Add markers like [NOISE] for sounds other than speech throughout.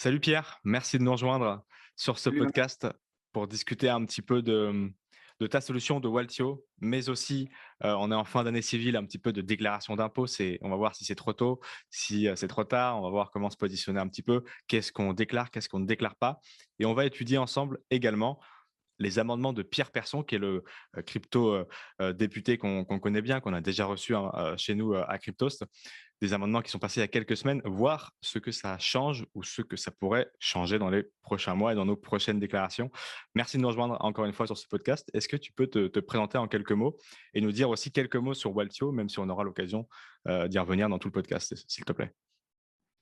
Salut Pierre, merci de nous rejoindre sur ce podcast pour discuter un petit peu de, ta solution de Waltio, mais aussi, euh, on est en fin d'année civile, un petit peu de déclaration d'impôts. On va voir si c'est trop tôt, si euh, c'est trop tard, on va voir comment se positionner un petit peu, qu'est-ce qu'on déclare, qu'est-ce qu'on ne déclare pas. Et on va étudier ensemble également les amendements de Pierre Persson, qui est le euh, crypto député qu'on connaît bien, qu'on a déjà reçu hein, chez nous à Cryptost des amendements qui sont passés il y a quelques semaines, voir ce que ça change ou ce que ça pourrait changer dans les prochains mois et dans nos prochaines déclarations. Merci de nous rejoindre encore une fois sur ce podcast. Est-ce que tu peux te, présenter en quelques mots et nous dire aussi quelques mots sur Waltio, même si on aura l'occasion euh, d'y revenir dans tout le podcast, s'il te plaît?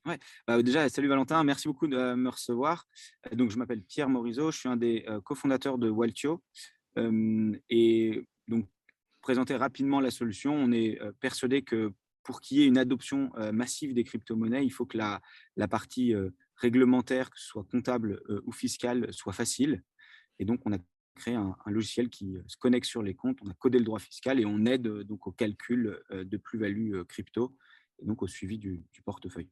Ouais. Bah, déjà, salut Valentin, merci beaucoup de me recevoir. Euh, donc, je m'appelle Pierre Morisot, je suis un des euh, cofondateurs de Waltio. et donc, présenter rapidement la solution, on est persuadé que pour qu'il y ait une adoption euh, massive des crypto-monnaies, il faut que la, la partie euh, réglementaire, que ce soit comptable euh, ou fiscale, soit facile. Et donc, on a créé un, logiciel qui se connecte sur les comptes, on a codé le droit fiscal et on aide donc au calcul de plus-value crypto et donc au suivi du, portefeuille.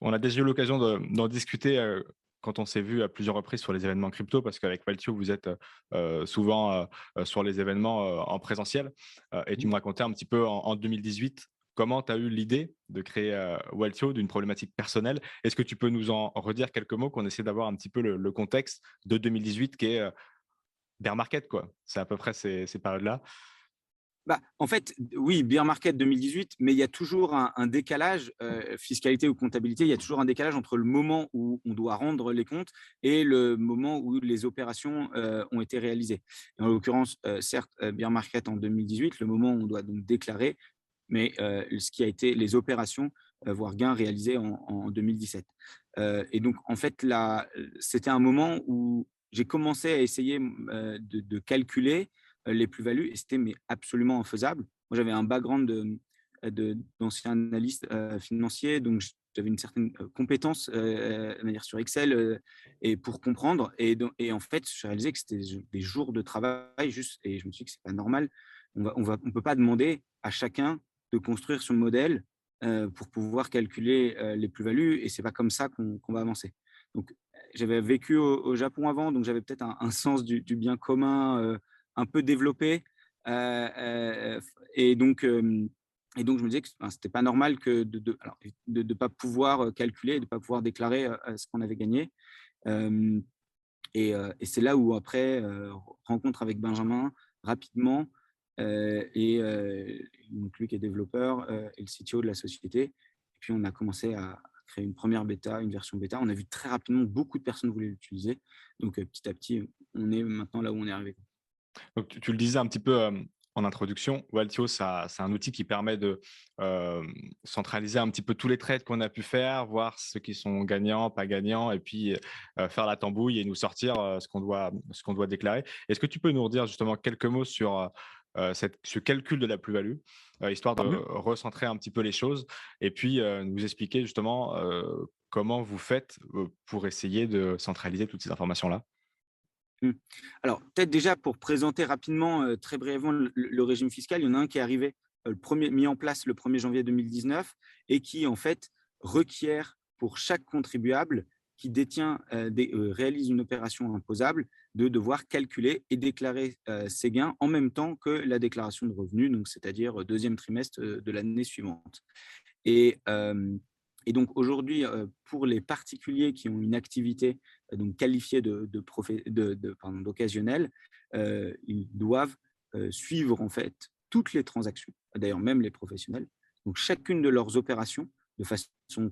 On a déjà eu l'occasion d'en discuter quand on s'est vu à plusieurs reprises sur les événements crypto, parce qu'avec Valtio, vous êtes souvent sur les événements en présentiel. et tu me racontais un petit peu en 2018 comment tu as eu l'idée de créer euh, d'une problématique personnelle? Est-ce que tu peux nous en redire quelques mots, qu'on essaie d'avoir un petit peu le, contexte de 2018 qui est euh, bear market, quoi? C'est à peu près ces, ces périodes-là. Bah, en fait, oui, bear market 2018, mais il y a toujours un, décalage, fiscalité ou comptabilité, il y a toujours un décalage entre le moment où on doit rendre les comptes et le moment où les opérations ont été réalisées. en l'occurrence, certes, bear market en 2018, le moment où on doit donc déclarer, mais euh, ce qui a été les opérations, euh, voire gains réalisés en, 2017. Euh, et donc, en fait, là, c'était un moment où j'ai commencé à essayer de, calculer les plus-values et c'était mais absolument infaisable. Moi, j'avais un background d'ancien de, analyste financier, donc j'avais une certaine compétence manière sur Excel et pour comprendre. Et, et en fait, je réalisé que c'était des jours de travail juste, et je me suis dit que c'est pas normal. On ne on on peut pas demander à chacun de construire son modèle pour pouvoir calculer les plus-values et c'est pas comme ça qu'on va avancer. Donc, j'avais vécu au, Japon avant, donc j'avais peut-être un, sens du, bien commun un peu développé et donc et donc je me disais que ce c'était pas normal que de ne de, pas pouvoir calculer, de pas pouvoir déclarer ce qu'on avait gagné. et c'est là où après rencontre avec Benjamin rapidement et donc lui qui est développeur et le CTO de la société. Et puis on a commencé à créer une première bêta, une version bêta. On a vu très rapidement beaucoup de personnes voulaient l'utiliser. Donc petit à petit, on est maintenant là où on est arrivé. Tu, le disais un petit peu en introduction, Waltio, c'est un outil qui permet de centraliser un petit peu tous les trades qu'on a pu faire, voir ceux qui sont gagnants, pas gagnants, et puis faire la tambouille et nous sortir ce qu'on doit, qu'on doit déclarer. Est-ce que tu peux nous redire justement quelques mots sur euh, ce calcul de la plus-value, euh, histoire de recentrer un petit peu les choses et puis euh, nous expliquer justement comment vous faites pour essayer de centraliser toutes ces informations-là. Mmh. Alors, peut-être déjà pour présenter rapidement, très brièvement, le, régime fiscal, il y en a un qui est arrivé, le premier, mis en place le 1er janvier 2019 et qui, en fait, requiert pour chaque contribuable qui détient, réalise une opération imposable, de devoir calculer et déclarer ses gains en même temps que la déclaration de revenus, donc c'est-à-dire deuxième trimestre de l'année suivante. Et, et donc aujourd'hui, pour les particuliers qui ont une activité donc qualifiée de, de, d'occasionnel, ils doivent suivre en fait toutes les transactions, d'ailleurs même les professionnels, donc chacune de leurs opérations de façon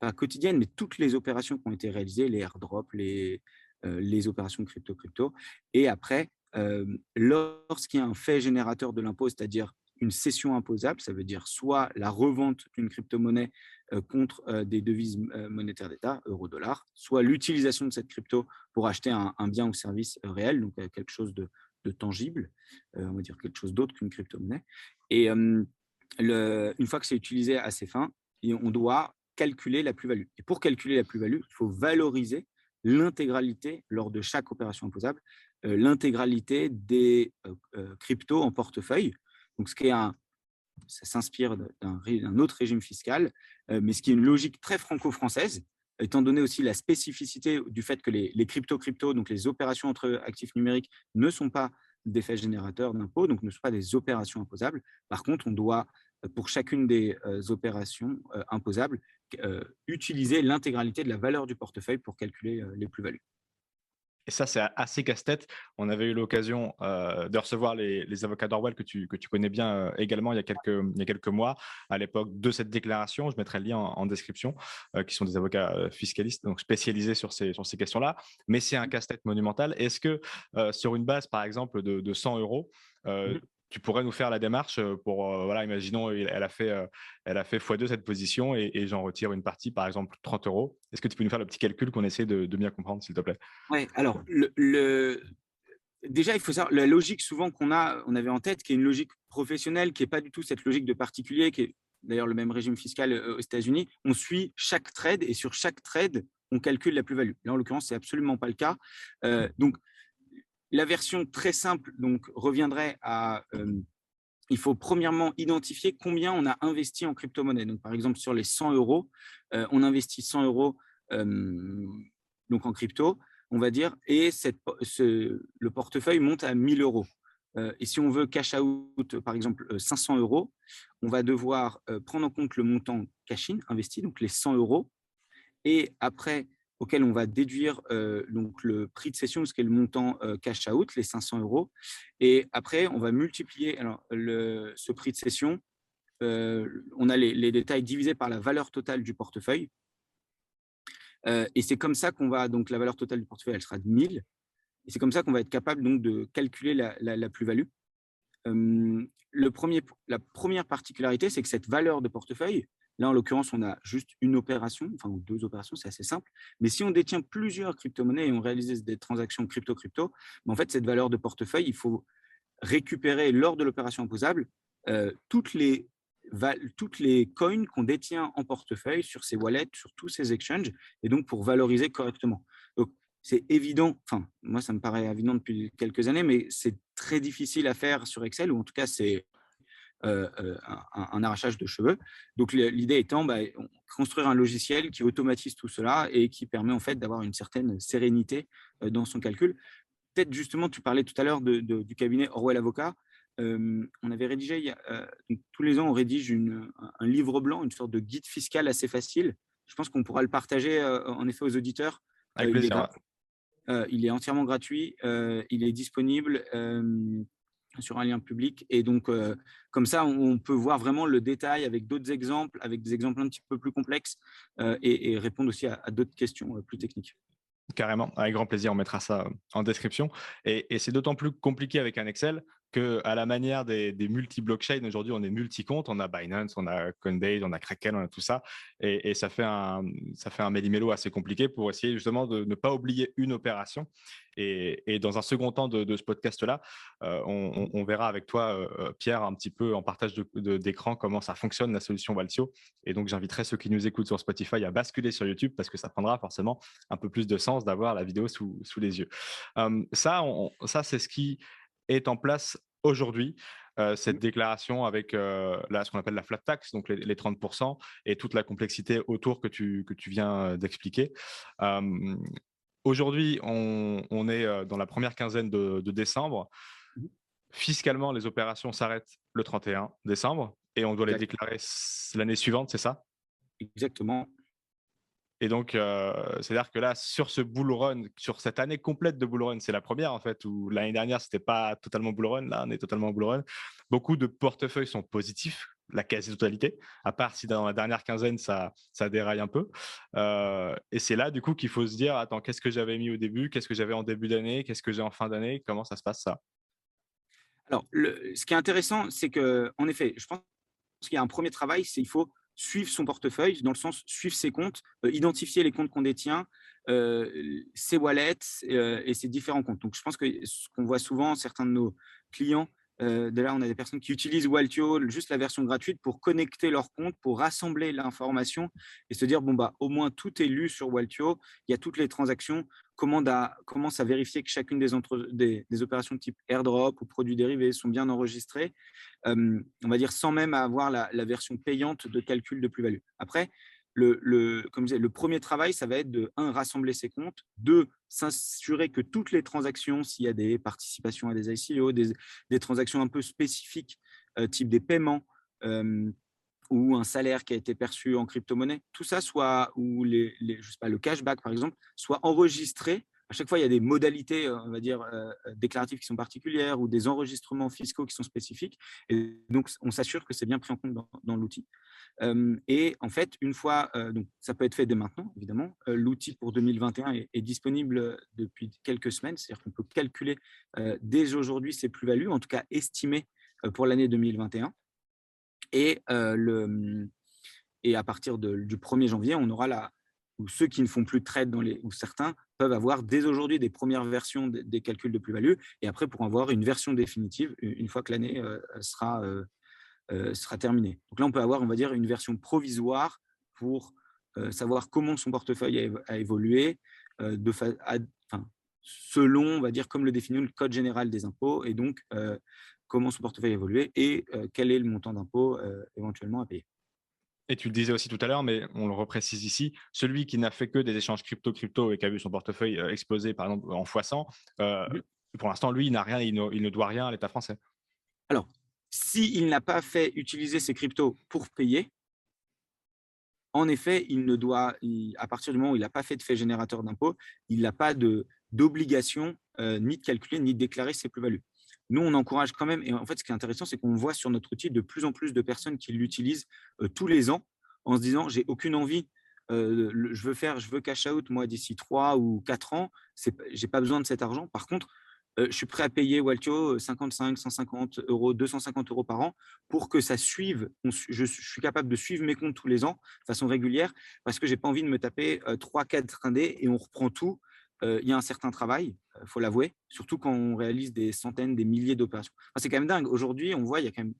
pas quotidienne, mais toutes les opérations qui ont été réalisées, les airdrops, les, euh, les opérations crypto-crypto. Et après, euh, lorsqu'il y a un fait générateur de l'impôt, c'est-à-dire une cession imposable, ça veut dire soit la revente d'une crypto-monnaie euh, contre des devises monétaires d'État, euro-dollar, soit l'utilisation de cette crypto pour acheter un, bien ou service réel, donc quelque chose de, tangible, on va dire quelque chose d'autre qu'une crypto-monnaie. Et une fois que c'est utilisé à ces fins, on doit calculer la plus-value. Et pour calculer la plus-value, il faut valoriser l'intégralité, lors de chaque opération imposable, euh, l'intégralité des euh, euh, cryptos en portefeuille. Donc, ce qui est un, ça s'inspire d'un autre régime fiscal, mais ce qui est une logique très franco-française. étant donné aussi la spécificité du fait que les, crypto-crypto, donc les opérations entre actifs numériques, ne sont pas des faits générateurs d'impôts, donc ne sont pas des opérations imposables. Par contre, on doit, pour chacune des opérations imposables, utiliser l'intégralité de la valeur du portefeuille pour calculer les plus-values. Et ça, c'est assez casse-tête. On avait eu l'occasion euh, de recevoir les, avocats d'Orwell que tu, que tu connais bien euh, également il y, a quelques, il y a quelques mois, à l'époque de cette déclaration. Je mettrai le lien en, description, euh, qui sont des avocats fiscalistes, donc spécialisés sur ces, sur ces questions-là. Mais c'est un casse-tête monumental. Est-ce que sur une base, par exemple, de, de 100 euros, mmh tu pourrais nous faire la démarche pour, voilà, imaginons, elle a fait, elle a fait x2 cette position et, j'en retire une partie, par exemple 30 euros. Est-ce que tu peux nous faire le petit calcul qu'on essaie de, bien comprendre, s'il te plaît? Oui, alors, déjà, il faut savoir, la logique souvent qu'on a, on avait en tête, qui est une logique professionnelle, qui n'est pas du tout cette logique de particulier, qui est d'ailleurs le même régime fiscal aux États-Unis, on suit chaque trade et sur chaque trade, on calcule la plus-value. Là, en l'occurrence, c'est absolument pas le cas. donc, la version très simple donc, reviendrait à euh, il faut premièrement identifier combien on a investi en crypto-monnaie. Par exemple, sur les 100 euros, euh, on investit 100 euros euh, donc en crypto, on va dire, et le portefeuille monte à 1000 euros. et si on veut cash out, par exemple, 500 euros, on va devoir prendre en compte le montant cash-in investi, donc les 100 euros, et après auquel on va déduire euh, donc le prix de cession, ce qui est le montant euh, cash out, les 500 euros. Et après, on va multiplier alors, le, ce prix de cession. Euh, on a les, détails divisés par la valeur totale du portefeuille. et c'est comme ça qu'on va, donc la valeur totale du portefeuille, elle sera de 1000. Et c'est comme ça qu'on va être capable donc, de calculer la, la plus-value. premier, la première particularité, c'est que cette valeur de portefeuille, Là, en l'occurrence, on a juste une opération, enfin deux opérations, c'est assez simple. Mais si on détient plusieurs crypto-monnaies et on réalise des transactions crypto-crypto, ben, en fait, cette valeur de portefeuille, il faut récupérer lors de l'opération imposable euh, toutes les toutes les coins qu'on détient en portefeuille sur ces wallets, sur tous ces exchanges, et donc pour valoriser correctement. Donc, c'est évident, enfin, moi, ça me paraît évident depuis quelques années, mais c'est très difficile à faire sur Excel, ou en tout cas, c'est euh, euh, un, arrachage de cheveux. Donc l'idée étant bah, construire un logiciel qui automatise tout cela et qui permet en fait d'avoir une certaine sérénité euh, dans son calcul. Peut-être justement, tu parlais tout à l'heure de, du cabinet Orwell Avocat. on avait rédigé, tous les ans, on rédige une, un livre blanc, une sorte de guide fiscal assez facile. Je pense qu'on pourra le partager en effet aux auditeurs. Avec plaisir. il est entièrement gratuit, il est disponible sur un lien public. Et donc, euh, comme ça, on peut voir vraiment le détail avec d'autres exemples, avec des exemples un petit peu plus complexes euh, et, répondre aussi à, d'autres questions euh, plus techniques. Carrément, avec grand plaisir, on mettra ça en description. Et, et c'est d'autant plus compliqué avec un Excel à la manière des, multi-blockchains, aujourd'hui, on est multi-comptes. On a Binance, on a Coinbase, on a Kraken, on a tout ça. Et, ça fait un, ça méli-mélo assez compliqué pour essayer justement de ne pas oublier une opération. Et, dans un second temps de, ce podcast-là, euh, on, verra avec toi, euh, Pierre, un petit peu en partage d'écran comment ça fonctionne la solution Valtio. Et donc, j'inviterai ceux qui nous écoutent sur Spotify à basculer sur YouTube parce que ça prendra forcément un peu plus de sens d'avoir la vidéo sous, les yeux. Euh, ça, ça c'est ce qui est en place aujourd'hui. cette mmh. déclaration avec là, ce qu'on appelle la flat tax, donc les, 30% et toute la complexité autour que tu, que tu viens d'expliquer. aujourd'hui, on, est dans la première quinzaine de, décembre. Mmh. Fiscalement, les opérations s'arrêtent le 31 décembre et on doit les déclarer l'année suivante, c'est ça? Exactement. Et donc, c'est-à-dire que là, sur ce bull run, sur cette année complète de bull run, c'est la première en fait, où l'année dernière, c'était pas totalement bull run, là, on est totalement bull run. Beaucoup de portefeuilles sont positifs, la quasi-totalité, à part si dans la dernière quinzaine, ça, ça déraille un peu. Et c'est là, du coup, qu'il faut se dire, attends, qu'est-ce que j'avais mis au début, qu'est-ce que j'avais en début d'année, qu'est-ce que j'ai en fin d'année, comment ça se passe ça? Alors, ce qui est intéressant, c'est que, en effet, je pense qu'il y a un premier travail, c'est il faut suivre son portefeuille, dans le sens suivre ses comptes, euh, identifier les comptes qu'on détient, euh, ses wallets euh, et ses différents comptes. Donc, je pense que ce qu'on voit souvent, certains de nos clients, euh, là, on a des personnes qui utilisent Waltio, juste la version gratuite, pour connecter leur compte, pour rassembler l'information et se dire bon bah au moins tout est lu sur Waltio, il y a toutes les transactions. Commence à vérifier que chacune des, entre, des, opérations type airdrop ou produits dérivés sont bien enregistrées, on va dire sans même avoir la, version payante de calcul de plus-value. Après, le, comme le premier travail, ça va être de, un, rassembler ses comptes, deux, s'assurer que toutes les transactions, s'il y a des participations à des ICO, des, transactions un peu spécifiques, euh, type des paiements ou un salaire qui a été perçu en crypto-monnaie, tout ça soit, ou les, sais pas, le cashback par exemple, soit enregistré à chaque fois, il y a des modalités, on va dire, euh, déclaratives qui sont particulières ou des enregistrements fiscaux qui sont spécifiques. Et donc, on s'assure que c'est bien pris en compte dans, l'outil. et en fait, une fois, euh, donc, ça peut être fait dès maintenant, évidemment. Euh, l'outil pour 2021 est, disponible depuis quelques semaines, c'est-à-dire qu'on peut calculer dès aujourd'hui ses plus-values, en tout cas estimer pour l'année 2021. Et, le, et à partir du 1er janvier, on aura la, ou ceux qui ne font plus de trade dans les, ou certains peuvent avoir dès aujourd'hui des premières versions des, calculs de plus-value et après pour avoir une version définitive une fois que l'année sera, sera terminée. Donc là, on peut avoir, on va dire, une version provisoire pour savoir comment son portefeuille a, évolué selon, on va dire, comme le définit le Code général des impôts et donc comment son portefeuille a évolué et quel est le montant d'impôt éventuellement à payer. Et tu le disais aussi tout à l'heure, mais on le reprécise ici, celui qui n'a fait que des échanges crypto-crypto et qui a vu son portefeuille euh, exploser, par exemple, en x100, euh, pour l'instant, lui, il n'a rien, il ne, doit rien à l'État français. Alors, s'il n'a pas fait utiliser ses cryptos pour payer, en effet, il ne doit, à partir du moment où il n'a pas fait de fait générateur d'impôt, il n'a pas d'obligation euh, ni de calculer ni de déclarer ses plus-values. Nous, on encourage quand même, et en fait, ce qui est intéressant, c'est qu'on voit sur notre outil de plus en plus de personnes qui l'utilisent euh, tous les ans en se disant, j'ai aucune envie, euh, je veux faire, je veux cash out, moi, d'ici trois ou quatre ans, je n'ai pas besoin de cet argent. Par contre, euh, je suis prêt à payer Waltio 55, 150 euros, 250 euros par an pour que ça suive. je, suis capable de suivre mes comptes tous les ans de façon régulière parce que j'ai pas envie de me taper 3, 4 indés et on reprend tout il y a un certain travail, il faut l'avouer, surtout quand on réalise des centaines, des milliers d'opérations. c'est quand même dingue. Aujourd'hui, on voit, il y a quand même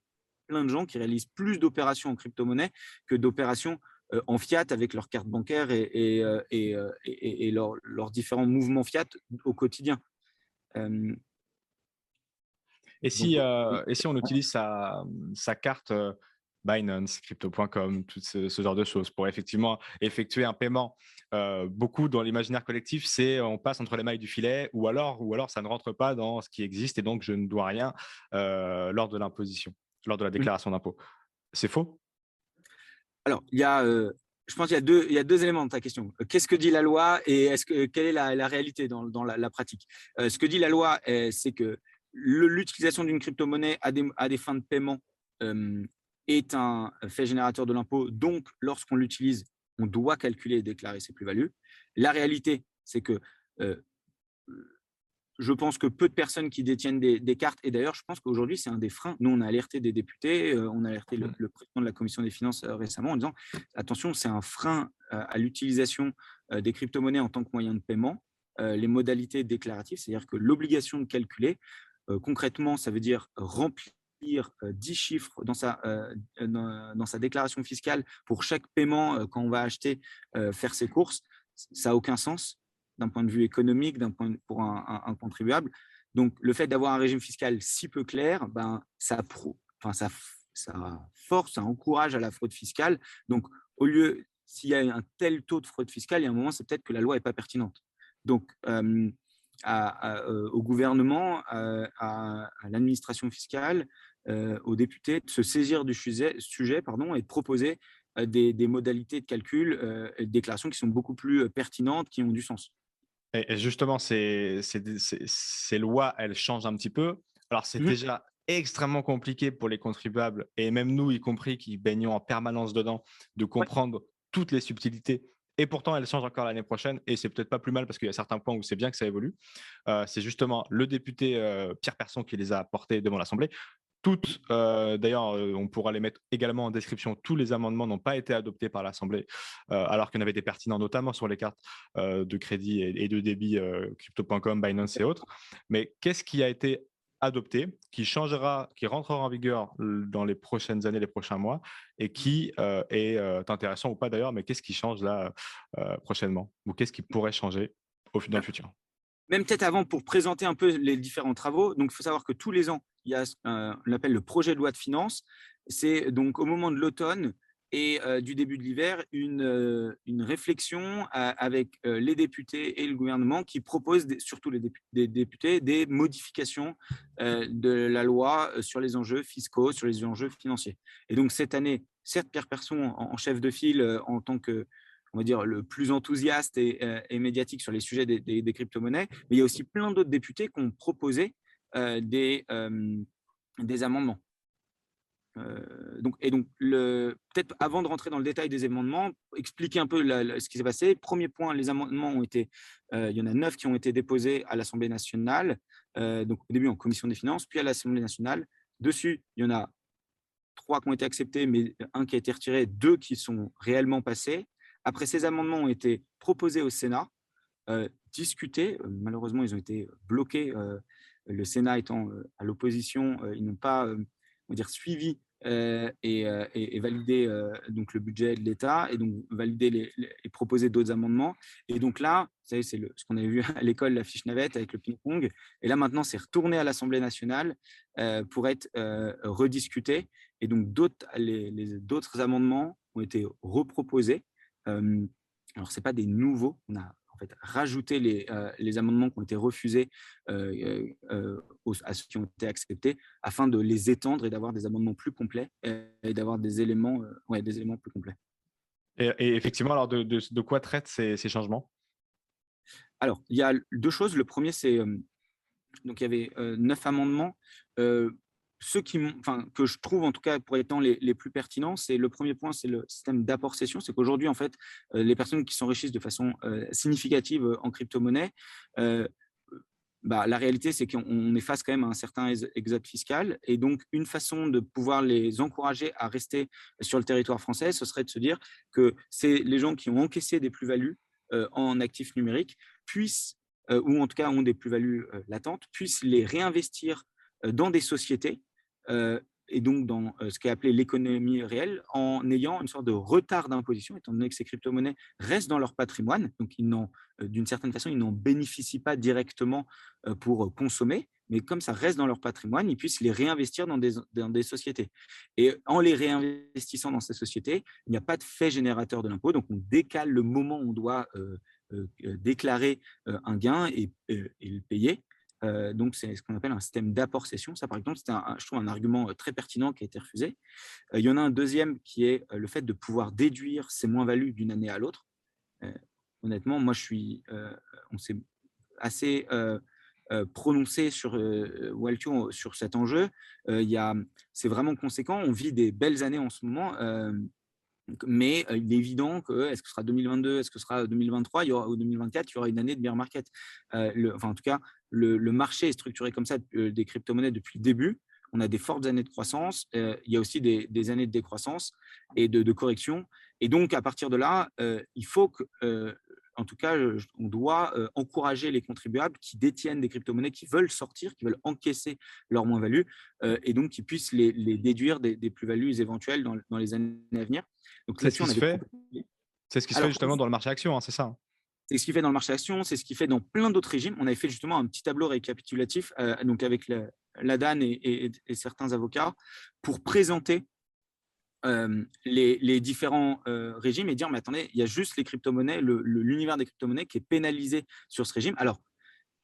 plein de gens qui réalisent plus d'opérations en crypto-monnaie que d'opérations en fiat avec leurs cartes bancaires et, et, et, leurs différents mouvements fiat au quotidien. et, si, et si on utilise sa, sa carte Binance, crypto.com, tout ce, genre de choses pour effectivement effectuer un paiement. Euh, beaucoup dans l'imaginaire collectif, c'est on passe entre les mailles du filet ou alors, ou alors ça ne rentre pas dans ce qui existe et donc je ne dois rien euh, lors de l'imposition, lors de la mmh. déclaration d'impôt. C'est faux? Alors, il y a, euh, je pense qu'il y, a deux, il y a deux éléments de ta question. Qu'est-ce que dit la loi et est-ce que, quelle est la, réalité dans, dans la, pratique? Ce que dit la loi, c'est que l'utilisation d'une crypto-monnaie à des, à des fins de paiement est un fait générateur de l'impôt. Donc, lorsqu'on l'utilise, on doit calculer et déclarer ses plus-values. La réalité, c'est que euh, je pense que peu de personnes qui détiennent des, cartes, et d'ailleurs, je pense qu'aujourd'hui, c'est un des freins. Nous, on a alerté des députés, euh, on a alerté le, président de la commission des finances euh, récemment en disant attention, c'est un frein à l'utilisation des crypto-monnaies en tant que moyen de paiement. les modalités déclaratives, c'est-à-dire que l'obligation de calculer, concrètement, ça veut dire remplir 10 chiffres dans sa, dans, sa déclaration fiscale pour chaque paiement quand on va acheter, faire ses courses, ça n'a aucun sens d'un point de vue économique, d'un point pour un, contribuable. Donc, le fait d'avoir un régime fiscal si peu clair, ben, ça, enfin, ça, ça force, ça encourage à la fraude fiscale. Donc, au lieu, s'il y a un tel taux de fraude fiscale, il y a un moment, c'est peut-être que la loi n'est pas pertinente. Donc, au gouvernement, à, l'administration fiscale, euh, aux députés de se saisir du sujet, sujet pardon, et de proposer euh, des, modalités de calcul euh, et de déclaration qui sont beaucoup plus pertinentes, qui ont du sens. Et justement, ces, lois, elles changent un petit peu. Alors, c'est mmh déjà extrêmement compliqué pour les contribuables, et même nous, y compris, qui baignons en permanence dedans, de comprendre toutes les subtilités. Et pourtant, elles changent encore l'année prochaine, et c'est peut-être pas plus mal parce qu'il y a certains points où c'est bien que ça évolue. c'est justement le député Pierre Persson qui les a apportés devant l'Assemblée. Toutes, euh, d'ailleurs, euh, on pourra les mettre également en description. Tous les amendements n'ont pas été adoptés par l'Assemblée, euh, alors qu'il y en avait des pertinents, notamment sur les cartes de crédit et, de débit crypto.com, Binance et autres. Mais qu'est-ce qui a été adopté, qui changera, qui rentrera en vigueur dans les prochaines années, les prochains mois, et qui est intéressant ou pas d'ailleurs, mais qu'est-ce qui change là prochainement Ou qu'est-ce qui pourrait changer dans le futur? Même peut-être avant pour présenter un peu les différents travaux. Donc, il faut savoir que tous les ans, il y a ce qu'on appelle le projet de loi de finances. C'est donc au moment de l'automne et du début de l'hiver une, une réflexion avec les députés et le gouvernement qui proposent, surtout les députés, des modifications de la loi sur les enjeux fiscaux, sur les enjeux financiers. Et donc cette année, certes, Pierre Persson, en, chef de file, en tant que on va dire, le plus enthousiaste et, médiatique sur les sujets des, crypto-monnaies, mais il y a aussi plein d'autres députés qui ont proposé des, des amendements. Euh, donc, et donc, peut-être avant de rentrer dans le détail des amendements, expliquer un peu ce qui s'est passé. Premier point, les amendements ont été, euh, il y en a neuf qui ont été déposés à l'Assemblée nationale, euh, donc au début en commission des finances, puis à l'Assemblée nationale. Dessus, il y en a trois qui ont été acceptés, mais un qui a été retiré, deux qui sont réellement passés. Après, ces amendements ont été proposés au Sénat, discutés. Malheureusement, ils ont été bloqués. le Sénat étant à l'opposition, ils n'ont pas on dire, suivi euh, euh, et, valider euh, donc le budget de l'État et donc valider les, et proposer d'autres amendements. Et donc là, c'est ce qu'on avait vu à l'école, la fiche navette avec le ping-pong. Et là, maintenant, c'est retourné à l'Assemblée nationale pour être rediscuté. Et donc, d'autres amendements ont été reproposés. Alors, ce pas des nouveaux. On a en fait, rajouter les, euh, les, amendements qui ont été refusés à ceux qui ont été acceptés afin de les étendre et d'avoir des amendements plus complets et, d'avoir des éléments, ouais, des éléments plus complets. Et, effectivement, alors de, de, quoi traitent ces, ces, changements? Alors, il y a deux choses. Le premier, c'est donc il y avait neuf amendements ceux qui, enfin, que je trouve en tout cas pour étant les, les plus pertinents, c'est le premier point, c'est le système d'apport-cession. C'est qu'aujourd'hui, en fait, euh, les personnes qui s'enrichissent de façon euh, significative euh, en crypto-monnaie, bah, la réalité, c'est qu'on est face quand même à un certain exode fiscal. Et donc, une façon de pouvoir les encourager à rester sur le territoire français, ce serait de se dire que c'est les gens qui ont encaissé des plus-values en actifs numériques puissent, ou en tout cas ont des plus-values latentes, puissent les réinvestir dans des sociétés et donc dans ce qui est appelé l'économie réelle, en ayant une sorte de retard d'imposition, étant donné que ces crypto-monnaies restent dans leur patrimoine, donc d'une certaine façon, ils n'en bénéficient pas directement pour consommer, mais comme ça reste dans leur patrimoine, ils puissent les réinvestir dans des, sociétés. Et en les réinvestissant dans ces sociétés, il n'y a pas de fait générateur de l'impôt, donc on décale le moment où on doit déclarer un gain et le payer. Euh, donc, c'est ce qu'on appelle un système d'apport-cession. Ça, par exemple, c'est un, je trouve un argument euh, très pertinent qui a été refusé. Euh, il y en a un deuxième qui est le fait de pouvoir déduire ses moins-values d'une année à l'autre. honnêtement, moi, je suis, on s'est assez prononcé sur Waltio sur cet enjeu. c'est vraiment conséquent. On vit des belles années en ce moment. Mais il est évident que est-ce que ce sera 2022, est-ce que ce sera 2023, il y aura, ou 2024, il y aura une année de bear market. enfin, en tout cas, le, marché est structuré comme ça des crypto-monnaies depuis le début. On a des fortes années de croissance, il y a aussi des, années de décroissance et de, correction. Et donc, à partir de là, il faut que, en tout cas, on doit encourager les contribuables qui détiennent des crypto-monnaies, qui veulent sortir, qui veulent encaisser leur moins-value, et donc qui puissent les, déduire des, plus-values éventuelles dans, les années à venir. Donc c'est ce qui se fait. Ce qui se fait justement dans le marché action, hein, c'est ça hein. C'est ce qui fait dans le marché action, c'est ce qui fait dans plein d'autres régimes. On avait fait justement un petit tableau récapitulatif euh, donc avec la, DAN et, certains avocats pour présenter euh, les, différents euh, régimes et dire mais attendez, il y a juste les crypto-monnaies, l'univers des crypto-monnaies qui est pénalisé sur ce régime. Alors,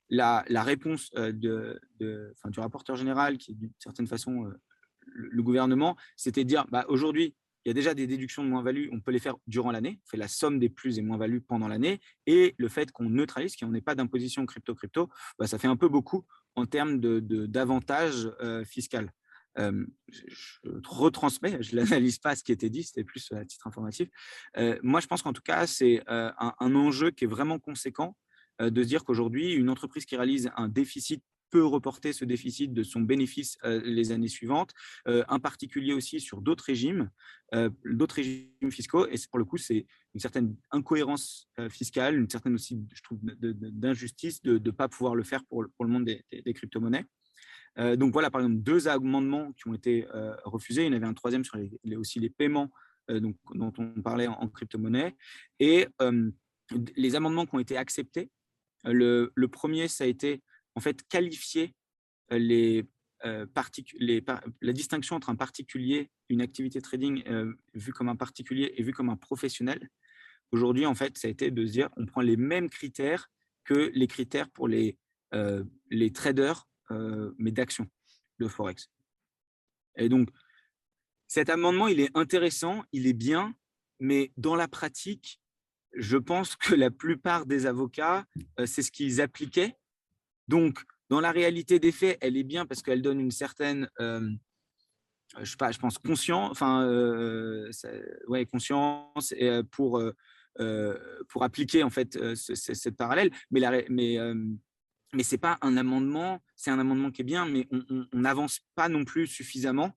la, réponse du rapporteur général, qui est d'une certaine façon le, gouvernement, c'était dire bah, aujourd'hui, il y a déjà des déductions de moins-value, on peut les faire durant l'année, on fait la somme des plus et moins-values pendant l'année, et le fait qu'on neutralise, qu'on n'ait pas d'imposition crypto-crypto, bah, ça fait un peu beaucoup en termes d'avantages de, euh, fiscal. Euh, je, retransmets, je n'analyse pas ce qui était dit, c'était plus à titre informatif. Euh, moi, je pense qu'en tout cas, c'est un, un, enjeu qui est vraiment conséquent de se dire qu'aujourd'hui, une entreprise qui réalise un déficit peut reporter ce déficit de son bénéfice euh, les années suivantes, euh, en particulier aussi sur d'autres régimes, euh, d'autres régimes fiscaux. Et pour le coup, c'est une certaine incohérence fiscale, une certaine aussi, je trouve, d'injustice de ne pas pouvoir le faire pour, le monde des, crypto-monnaies. donc voilà, par exemple, deux amendements qui ont été refusés. Il y en avait un troisième sur les, aussi les paiements dont on parlait en, crypto-monnaie. Et les amendements qui ont été acceptés, le, premier, ça a été en fait qualifier les, la distinction entre un particulier une activité trading vue comme un particulier et vue comme un professionnel. Aujourd'hui, en fait, ça a été de se dire, on prend les mêmes critères que les critères pour les, les traders, mais d'actions de Forex. Et donc, cet amendement, il est intéressant, il est bien, mais dans la pratique, je pense que la plupart des avocats, c'est ce qu'ils appliquaient. Donc, dans la réalité des faits, elle est bien parce qu'elle donne une certaine, je sais pas, je pense conscience, enfin, ouais, conscience pour pour appliquer en fait cette parallèle. Mais la, mais mais c'est pas un amendement, c'est un amendement qui est bien, mais on n'avance pas non plus suffisamment.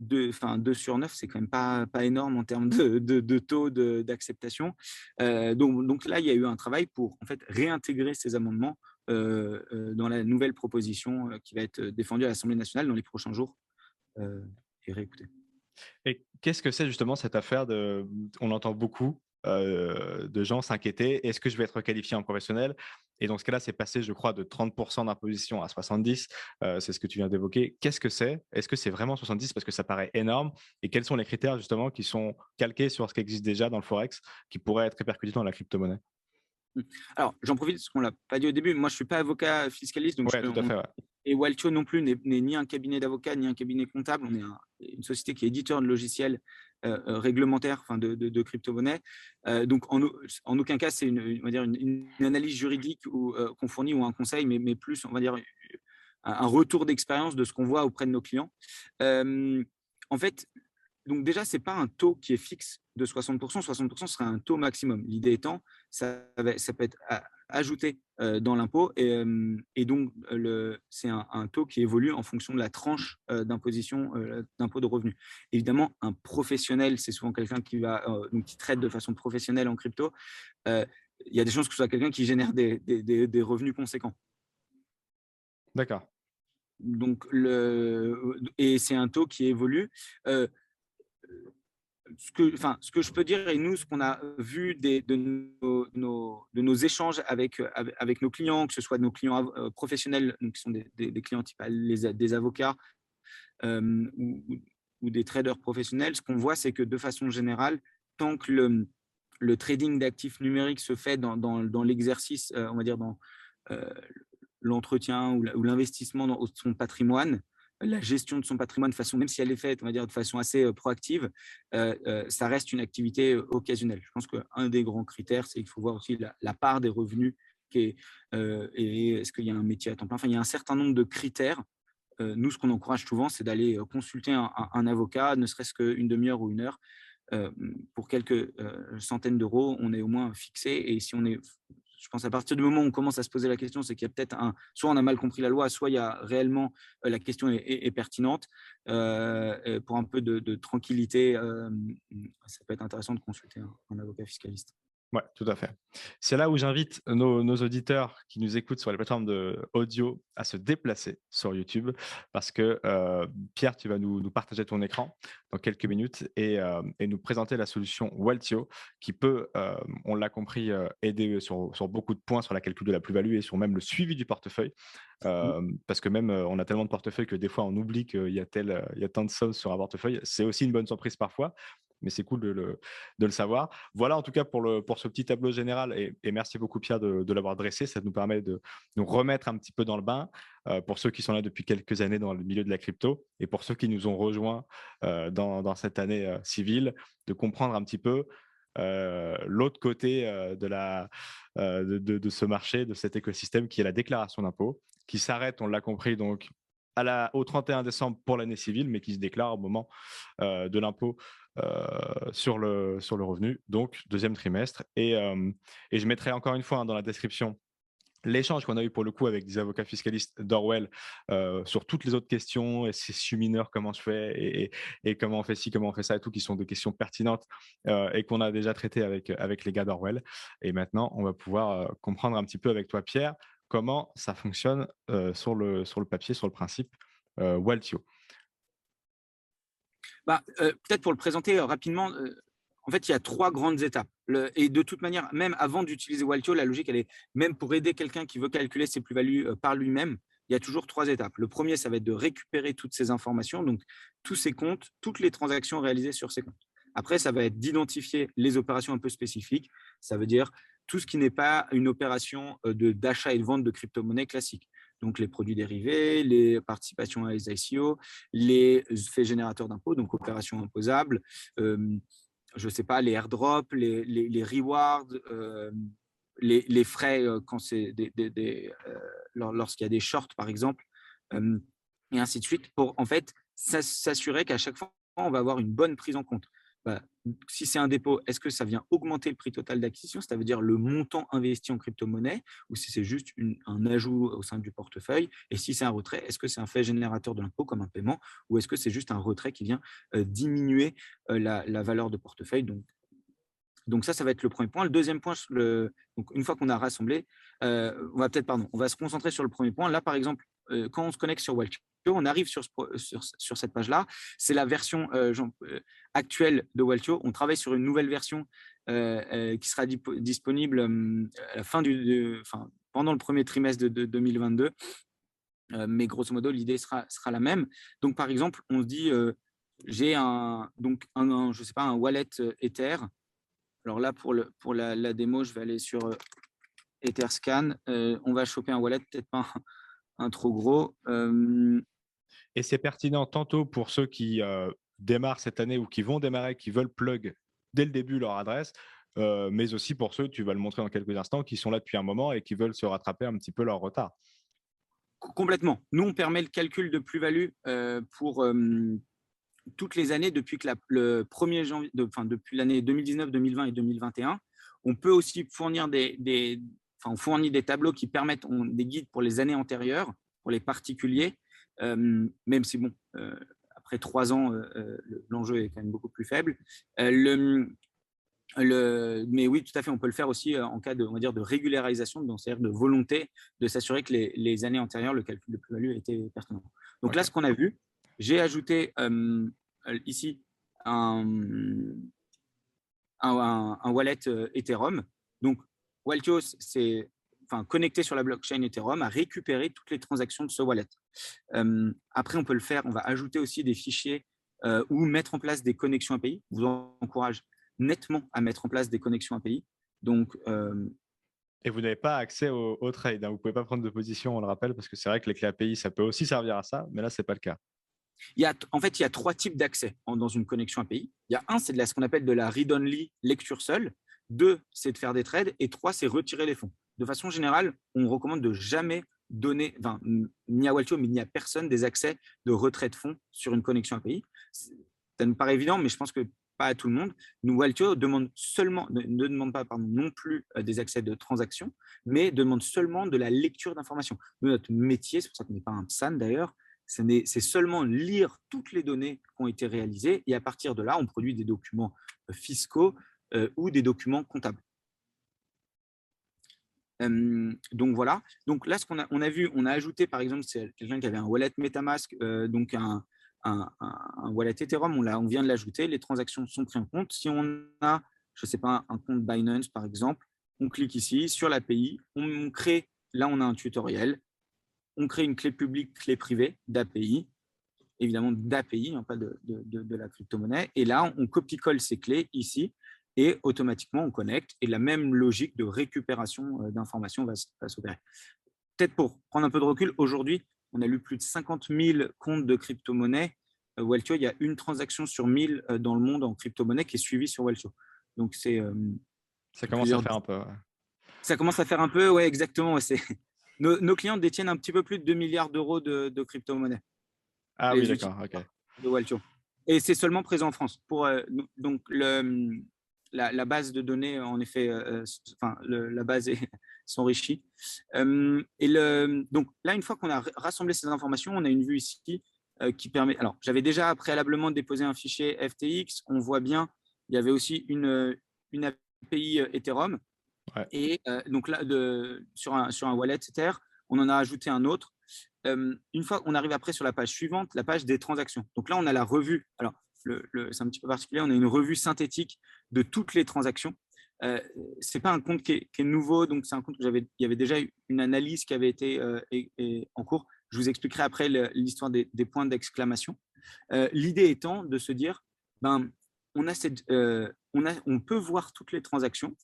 Euh, deux, enfin, 2 sur 9, c'est quand même pas, pas énorme en termes de, de, taux d'acceptation. Euh, donc, donc là, il y a eu un travail pour en fait réintégrer ces amendements euh, dans la nouvelle proposition qui va être défendue à l'Assemblée nationale dans les prochains jours et réécouter. Et qu'est-ce que c'est justement cette affaire de, on entend beaucoup de gens s'inquiéter, est-ce que je vais être qualifié en professionnel? Et dans ce cas-là, c'est passé, je crois, de 30% d'imposition à 70%. c'est ce que tu viens d'évoquer. Qu'est-ce que c'est? Est-ce que c'est vraiment 70 parce que ça paraît énorme Et quels sont les critères justement qui sont calqués sur ce qui existe déjà dans le Forex qui pourraient être répercutés dans la crypto-monnaie? Mmh. Alors, j'en profite parce qu'on ne l'a pas dit au début. Moi, je ne suis pas avocat fiscaliste. Donc tout à fait, Et Waltio non plus n'est ni un cabinet d'avocat ni un cabinet comptable. On est une société qui est éditeur de logiciels euh, euh, réglementaires enfin de, de, crypto-monnaies. Euh, donc, en, en, aucun cas, c'est une, une, analyse juridique qu'on fournit ou un conseil, mais, mais, plus, on va dire, un, retour d'expérience de ce qu'on voit auprès de nos clients. en fait, donc déjà, ce n'est pas un taux qui est fixe de 60%. 60% serait un taux maximum. L'idée étant, ça, ça, peut être ajouté dans l'impôt et, et, donc c'est un, taux qui évolue en fonction de la tranche d'imposition d'impôt de revenus. Évidemment, un professionnel, c'est souvent quelqu'un qui, va, donc qui traite de façon professionnelle en crypto. il y a des chances que ce soit quelqu'un qui génère des, des, des revenus conséquents. D'accord. Donc, le, et c'est un taux qui évolue ce que, enfin, ce que je peux dire, et nous, ce qu'on a vu de, nos, échanges avec, nos clients, que ce soit nos clients euh, professionnels, donc qui sont des, clients type des avocats euh, ou, des traders professionnels, ce qu'on voit, c'est que de façon générale, tant que le, trading d'actifs numériques se fait dans l'exercice, euh, on va dire dans l'entretien ou l'investissement dans son patrimoine, la gestion de son patrimoine de façon, même si elle est faite, on va de façon assez proactive, ça reste une activité occasionnelle. Je pense qu'un des grands critères, c'est qu'il faut voir aussi la, part des revenus et est-ce qu'il y a un métier à temps plein. Enfin, il y a un certain nombre de critères. nous, ce qu'on encourage souvent, c'est d'aller consulter un, un, avocat, ne serait-ce qu'une demi-heure ou une heure. pour quelques centaines d'euros, on est au moins fixé. Et si on est je pense à partir du moment où on commence à se poser la question, c'est qu'il y a peut-être un, soit on a mal compris la loi, soit il y a réellement euh, la question est, pertinente. Euh, pour un peu de, tranquillité, euh, ça peut être intéressant de consulter un avocat fiscaliste. Oui, tout à fait. C'est là où j'invite nos, auditeurs qui nous écoutent sur les plateformes de audio à se déplacer sur YouTube parce que euh, Pierre, tu vas nous, partager ton écran dans quelques minutes euh, et, nous présenter la solution Waltio qui peut, euh, on l'a compris, aider sur, beaucoup de points sur la calcul de la plus-value et sur même le suivi du portefeuille. Mmh. Parce que même on a tellement de portefeuilles que des fois on oublie qu'il y, a tel, il y a tant de sommes sur un portefeuille. C'est aussi une bonne surprise parfois mais c'est cool de le, savoir. Voilà en tout cas pour, ce petit tableau général et, merci beaucoup Pierre de, l'avoir dressé. Ça nous permet de nous remettre un petit peu dans le bain euh, pour ceux qui sont là depuis quelques années dans le milieu de la crypto et pour ceux qui nous ont rejoints euh, dans, cette année euh, civile, de comprendre un petit peu l'autre côté de, ce marché, de cet écosystème qui est la déclaration d'impôt, qui s'arrête, on l'a compris, donc au 31 décembre pour l'année civile, mais qui se déclare au moment de l'impôt sur, le, sur le revenu, donc deuxième trimestre. Et, euh, et je mettrai encore une fois hein, dans la description l'échange qu'on a eu pour le coup avec des avocats fiscalistes d'Orwell euh, sur toutes les autres questions, et c'est mineur, comment je fais, et, et, comment on fait ci, comment on fait ça, et tout, qui sont des questions pertinentes et qu'on a déjà traité avec, avec les gars d'Orwell. Et maintenant, on va pouvoir comprendre un petit peu avec toi, Pierre, comment ça fonctionne sur, le, sur le papier, sur le principe Waltio. Bah, euh, peut-être pour le présenter euh, rapidement, euh, en fait, il y a trois grandes étapes. et de toute manière, même avant d'utiliser Waltio, la logique, elle est même pour aider quelqu'un qui veut calculer ses plus-values par lui-même, il y a toujours trois étapes. Le premier, ça va être de récupérer toutes ces informations, donc tous ces comptes, toutes les transactions réalisées sur ces comptes. Après, ça va être d'identifier les opérations un peu spécifiques. Ça veut dire tout ce qui n'est pas une opération d'achat et de vente de crypto-monnaies classiques donc les produits dérivés, les participations à les ICO, les faits générateurs d'impôts, donc opérations imposables, je ne sais pas, les airdrops, les, rewards, les, les, frais des, lorsqu'il y a des shorts, par exemple, et ainsi de suite, pour en fait s'assurer qu'à chaque fois, on va avoir une bonne prise en compte. Bah, si c'est un dépôt, est-ce que ça vient augmenter le prix total d'acquisition, ça veut dire le montant investi en crypto-monnaie, ou si c'est juste un ajout au sein du portefeuille? Et si c'est un retrait, est-ce que c'est un fait générateur de l'impôt comme un paiement, ou est-ce que c'est juste un retrait qui vient euh, diminuer euh, la, valeur de portefeuille? Donc, donc ça, ça va être le premier point. Le deuxième point, donc une fois qu'on a rassemblé, euh, on va peut-être, pardon, on va se concentrer sur le premier point. Là, par exemple, quand on se connecte sur Waltio, on arrive sur, cette page-là. C'est la version euh, euh, actuelle de Waltio. On travaille sur une nouvelle version euh, qui sera disponible pendant le premier trimestre de, 2022. mais grosso modo, l'idée sera, la même. Donc, par exemple, on se dit, j'ai un, donc un, sais pas, un wallet Ether. Alors là, pour, la démo, je vais aller sur Etherscan. on va choper un wallet, peut-être pas un trop gros. Et c'est pertinent tantôt pour ceux qui démarrent cette année ou qui vont démarrer, qui veulent plug dès le début leur adresse, mais aussi pour ceux, tu vas le montrer dans quelques instants, qui sont là depuis un moment et qui veulent se rattraper un petit peu leur retard. Complètement. Nous, on permet le calcul de plus-value pour toutes les années depuis que le 1er janvier, enfin, depuis l'année 2019, 2020 et 2021. On peut aussi fournir des, des, enfin, on fournit des tableaux qui permettent des guides pour les années antérieures, pour les particuliers, même si, bon, après trois ans, l'enjeu est quand même beaucoup plus faible. Le, le, mais oui, tout à fait, on peut le faire aussi en cas de, on va dire, de régularisation, c'est-à-dire de volonté de s'assurer que les, années antérieures, le calcul de plus-value était pertinent. Donc là, ce qu'on a vu, j'ai ajouté ici un, un, un, wallet Ethereum. Donc, Waltios, c'est enfin, connecté sur la blockchain Ethereum, à récupérer toutes les transactions de ce wallet. après, on peut le faire, on va ajouter aussi des fichiers ou mettre en place des connexions API. Je vous encourage nettement à mettre en place des connexions API. Donc, et vous n'avez pas accès au, trade. Hein. Vous ne pouvez pas prendre de position, on le rappelle, parce que c'est vrai que les clés API, ça peut aussi servir à ça, mais là, ce n'est pas le cas. Il y a, en fait, il y a trois types d'accès dans une connexion API. Il y a un, c'est de ce qu'on appelle de la read-only lecture seule. Deux, c'est de faire des trades. Et trois, c'est retirer les fonds de façon générale, on recommande de jamais donner, enfin, ni à Waltio, mais ni à personne, des accès de retrait de fonds sur une connexion API. Ça me paraît évident, mais je pense que pas à tout le monde. Nous, Waltio demande seulement, ne, demande pas non plus euh, des accès de transaction, mais demande seulement de la lecture d'informations. Notre métier, c'est pour ça qu'on n'est pas un PSAN d'ailleurs, c'est seulement lire toutes les données qui ont été réalisées et à partir de là, on produit des documents euh, fiscaux euh, ou des documents comptables donc voilà. Donc là, ce qu'on a, on a vu, on a ajouté par exemple, c'est quelqu'un qui avait un wallet MetaMask, donc un, un, wallet Ethereum, on, on vient de l'ajouter, les transactions sont prises en compte. Si on a, je ne sais pas, un compte Binance par exemple, on clique ici sur l'API, on crée, là on a un tutoriel, on crée une clé publique, clé privée d'API, évidemment d'API, hein, pas de, de, de la crypto-monnaie, et là on copie-colle ces clés ici, et automatiquement on connecte et la même logique de récupération euh, d'informations va, s'opérer. Peut-être pour prendre un peu de recul, aujourd'hui, on a lu plus de 50 000 comptes de crypto-monnaie. Euh, Waltio, il y a une transaction sur 1000 euh, dans le monde en crypto-monnaie qui est suivie sur Waltio. Donc c'est ça commence à faire un peu. Ça commence à faire un peu, ouais, exactement. [LAUGHS] Nos, nos, clients détiennent un petit peu plus de 2 milliards d'euros de, de crypto-monnaie. Ah oui, d'accord, ok. De Waltio. Et c'est seulement présent en France. Pour, donc, le, la, base de données, en effet, euh, euh, enfin, la base [LAUGHS] s'enrichit. Euh, et le, donc là, une fois qu'on a rassemblé ces informations, on a une vue ici qui permet. Alors, j'avais déjà préalablement déposé un fichier FTX. On voit bien, il y avait aussi une, une API Ethereum. Et donc là, de, sur, un, sur un wallet Ether, on en a ajouté un autre. une fois qu'on arrive après sur la page suivante, la page des transactions. Donc là, on a la revue. Alors, c'est un petit peu particulier, on a une revue synthétique de toutes les transactions. Euh, ce n'est pas un compte qui est, nouveau, donc c'est un compte j'avais, il y avait déjà une analyse qui avait été euh, en cours. Je vous expliquerai après l'histoire des, points d'exclamation. L'idée étant de se dire, ben, on, a cette, on, a, on peut voir toutes les transactions,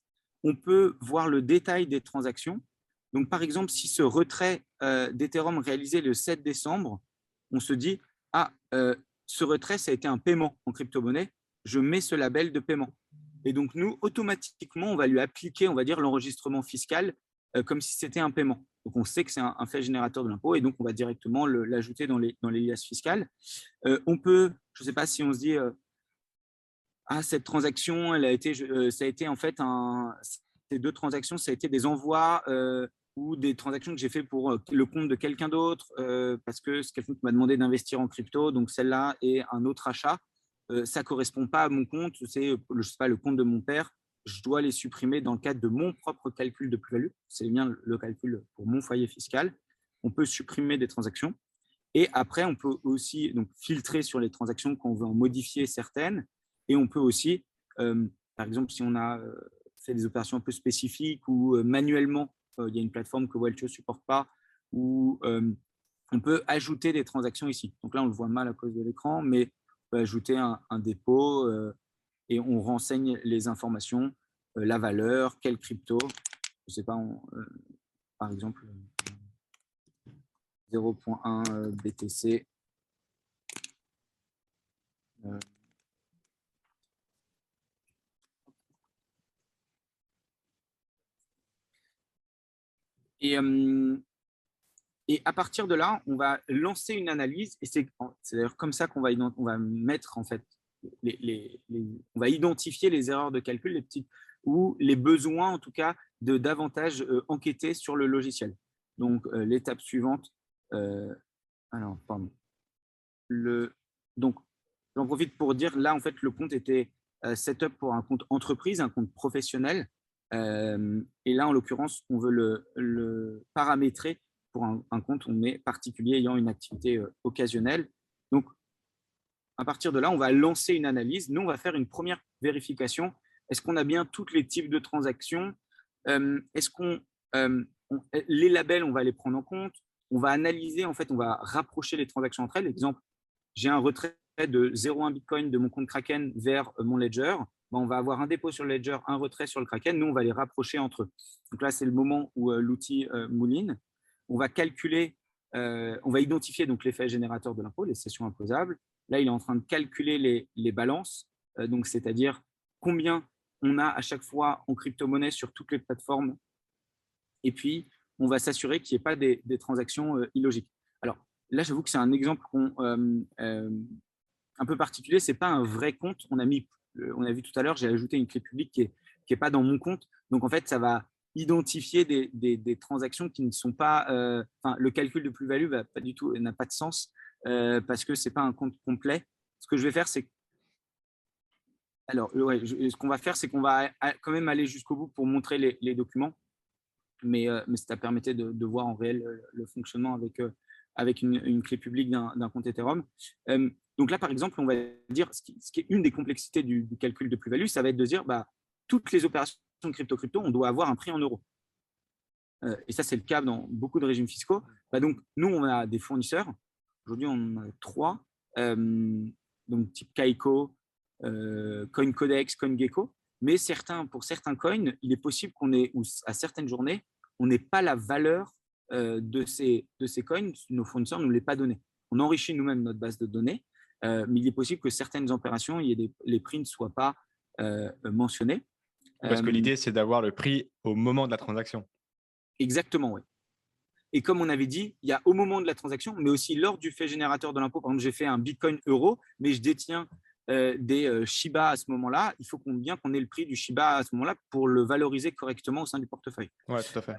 on peut voir le détail des transactions. Donc, par exemple, si ce retrait d'Ethereum réalisé le 7 décembre, on se dit, ah, ce retrait, ça a été un paiement en crypto-monnaie, je mets ce label de paiement. Et donc, nous, automatiquement, on va lui appliquer, on va dire, l'enregistrement fiscal comme si c'était un paiement. Donc, on sait que c'est un, fait générateur de l'impôt et donc on va directement l'ajouter dans les, dans les liasses fiscales. on peut, je ne sais pas si on se dit, ah, cette transaction, elle a été, ça a été en fait un, ces deux transactions, ça a été des envois ou des transactions que j'ai fait pour le compte de quelqu'un d'autre parce que c'est quelqu'un qui m'a demandé d'investir en crypto. Donc celle-là est un autre achat. ça ne correspond pas à mon compte, c'est je sais pas, le compte de mon père. Je dois les supprimer dans le cadre de mon propre calcul de plus-value. C'est bien le calcul pour mon foyer fiscal. On peut supprimer des transactions. Et après, on peut aussi donc, filtrer sur les transactions quand on veut en modifier certaines. Et on peut aussi, par exemple, si on a fait des opérations un peu spécifiques ou manuellement euh, il y a une plateforme que Welcho ne supporte pas, où euh, on peut ajouter des transactions ici. Donc là, on le voit mal à cause de l'écran, mais on peut ajouter un, dépôt euh, et on renseigne les informations, la valeur, quel crypto, je ne sais pas, par exemple, 0.1 BTC. Et, et à partir de là, on va lancer une analyse et c'est d'ailleurs comme ça qu'on va, va mettre en fait, on va identifier les erreurs de calcul, les petites ou les besoins en tout cas de davantage enquêter sur le logiciel. Donc l'étape suivante, alors pardon, le, donc j'en profite pour dire là en fait le compte était setup pour un compte entreprise, un compte professionnel et là, en l'occurrence, on veut le, paramétrer pour un, compte on est particulier ayant une activité occasionnelle. Donc, à partir de là, on va lancer une analyse. Nous, on va faire une première vérification. Est-ce qu'on a bien tous les types de transactions? Est-ce qu'on les labels, on va les prendre en compte? On va analyser, en fait, on va rapprocher les transactions entre elles. Exemple, j'ai un retrait de 0,1 Bitcoin de mon compte Kraken vers mon Ledger on va avoir un dépôt sur le Ledger, un retrait sur le Kraken. Nous, on va les rapprocher entre eux. Donc là, c'est le moment où euh, l'outil euh, mouline. On va calculer, euh, on va identifier donc l'effet générateur de l'impôt, les sessions imposables. Là, il est en train de calculer les, balances, donc c'est-à-dire combien on a à chaque fois en crypto-monnaie sur toutes les plateformes. Et puis, on va s'assurer qu'il n'y ait pas des, transactions illogiques. Alors là, j'avoue que c'est un exemple un peu particulier. Ce n'est pas un vrai compte. On a mis on a vu tout à l'heure, j'ai ajouté une clé publique qui n'est pas dans mon compte. Donc, en fait, ça va identifier des, transactions qui ne sont pas… Euh, le calcul de plus-value pas du tout, n'a pas de sens euh, parce que ce n'est pas un compte complet. Ce que je vais faire, c'est… Alors, ce qu'on va faire, c'est qu'on va quand même aller jusqu'au bout pour montrer les, documents. Mais, euh, mais ça permettait de, voir en réel le, fonctionnement avec, avec une, clé publique d'un compte Ethereum. Donc là, par exemple, on va dire, ce qui, est une des complexités du, calcul de plus-value, ça va être de dire, bah, toutes les opérations crypto-crypto, on doit avoir un prix en euros. Euh, et ça, c'est le cas dans beaucoup de régimes fiscaux. Bah, donc, nous, on a des fournisseurs. Aujourd'hui, on en a trois. Euh, donc, type Kaiko, euh, CoinCodex, CoinGecko. Mais certains, pour certains coins, il est possible qu'on ait, à certaines journées, on n'ait pas la valeur de, ces, de ces coins. Nos fournisseurs ne nous les pas donné. On enrichit nous-mêmes notre base de données euh, mais il est possible que certaines opérations, il y ait les prix ne soient pas euh, mentionnés. Parce que euh, l'idée, c'est d'avoir le prix au moment de la transaction. Exactement, oui. Et comme on avait dit, il y a au moment de la transaction, mais aussi lors du fait générateur de l'impôt. Par exemple, j'ai fait un Bitcoin euro, mais je détiens des Shiba à ce moment-là. Il faut qu'on bien qu'on ait le prix du Shiba à ce moment-là pour le valoriser correctement au sein du portefeuille. Oui, tout à fait.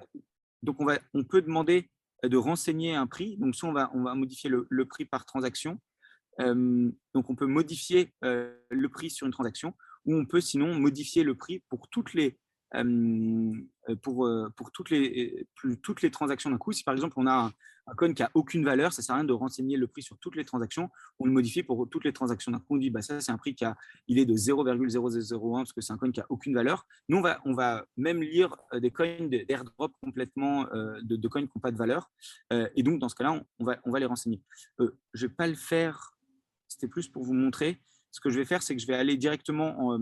Donc, on, peut demander de renseigner un prix. Donc, soit on va, modifier le prix par transaction, donc, on peut modifier le prix sur une transaction ou on peut sinon modifier le prix pour toutes les transactions d'un coup. Si par exemple on a un coin qui n'a aucune valeur, ça ne sert à rien de renseigner le prix sur toutes les transactions. On le modifie pour toutes les transactions. Donc, on dit, bah, ça, c'est un prix qui a, il est de 0,0001 parce que c'est un coin qui n'a aucune valeur. Nous, on va, on va même lire euh, des coins d'airdrop complètement, euh, de, coins qui n'ont pas de valeur. et donc, dans ce cas-là, on, va, on va les renseigner. je ne vais pas le faire, c'était plus pour vous montrer. Ce que je vais faire, c'est que je vais aller directement en,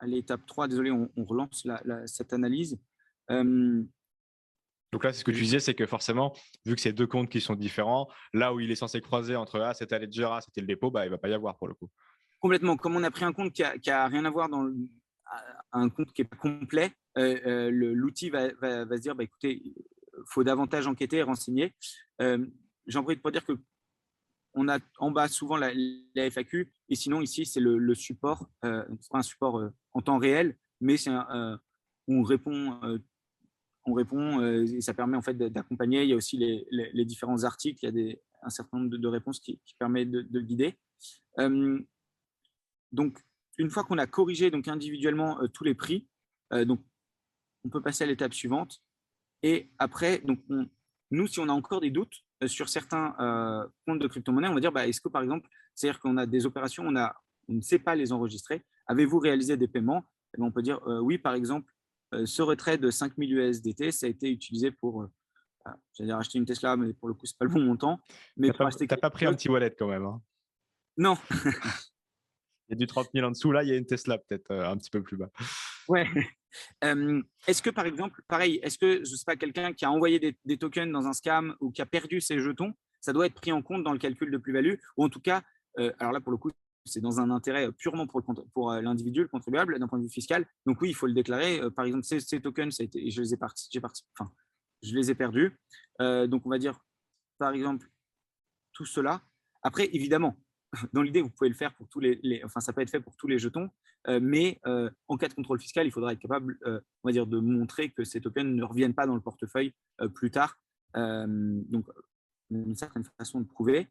à l'étape 3. Désolé, on, relance cette analyse. Euh, donc là, ce que tu disais, c'est que forcément, vu que c'est deux comptes qui sont différents, là où il est censé croiser entre Ah, c'était Ledger, ah, c'était le dépôt, bah, il ne va pas y avoir pour le coup. Complètement. Comme on a pris un compte qui n'a rien à voir dans un compte qui est complet, euh, euh, l'outil va, se dire bah, écoutez, il faut davantage enquêter et renseigner. J'en profite pour dire que on a en bas souvent la, FAQ, et sinon ici c'est le, support, euh, un support euh, en temps réel, mais c'est euh, on répond, on répond et ça permet en fait d'accompagner. Il y a aussi les, différents articles, il y a des, un certain nombre de, réponses qui, permettent de, guider. donc une fois qu'on a corrigé donc individuellement tous les prix, donc on peut passer à l'étape suivante. Et après, donc nous, si on a encore des doutes, euh, sur certains euh, comptes de crypto-monnaie, on va dire, bah, est-ce que par exemple, c'est-à-dire qu'on a des opérations, on, a, on ne sait pas les enregistrer, avez-vous réalisé des paiements? Eh ben, On peut dire, euh, oui, par exemple, ce retrait de 5000 USDT, ça a été utilisé pour, j'allais dire acheter une Tesla, mais pour le coup, ce n'est pas le bon montant. Tu n'as pas, pas, pris un petit wallet quand même hein Non. [LAUGHS] il y a du 30 000 en dessous, là, il y a une Tesla peut-être un petit peu plus bas. Ouais. [LAUGHS] est-ce que, par exemple, pareil, est-ce que, je sais pas, quelqu'un qui a envoyé des, tokens dans un scam ou qui a perdu ses jetons, ça doit être pris en compte dans le calcul de plus-value Ou en tout cas, euh, alors là, pour le coup, c'est dans un intérêt purement pour, euh, l'individu, le contribuable, d'un point de vue fiscal. Donc oui, il faut le déclarer. Euh, par exemple, ces, tokens, je les ai, perdus. donc on va dire, par exemple, tout cela. Après, évidemment, [LAUGHS] dans l'idée, vous pouvez le faire pour tous les, enfin, ça peut être fait pour tous les jetons, euh, mais euh, en cas de contrôle fiscal, il faudra être capable, euh, on va dire, de montrer que ces tokens ne reviennent pas dans le portefeuille plus tard. donc, une certaine façon de prouver.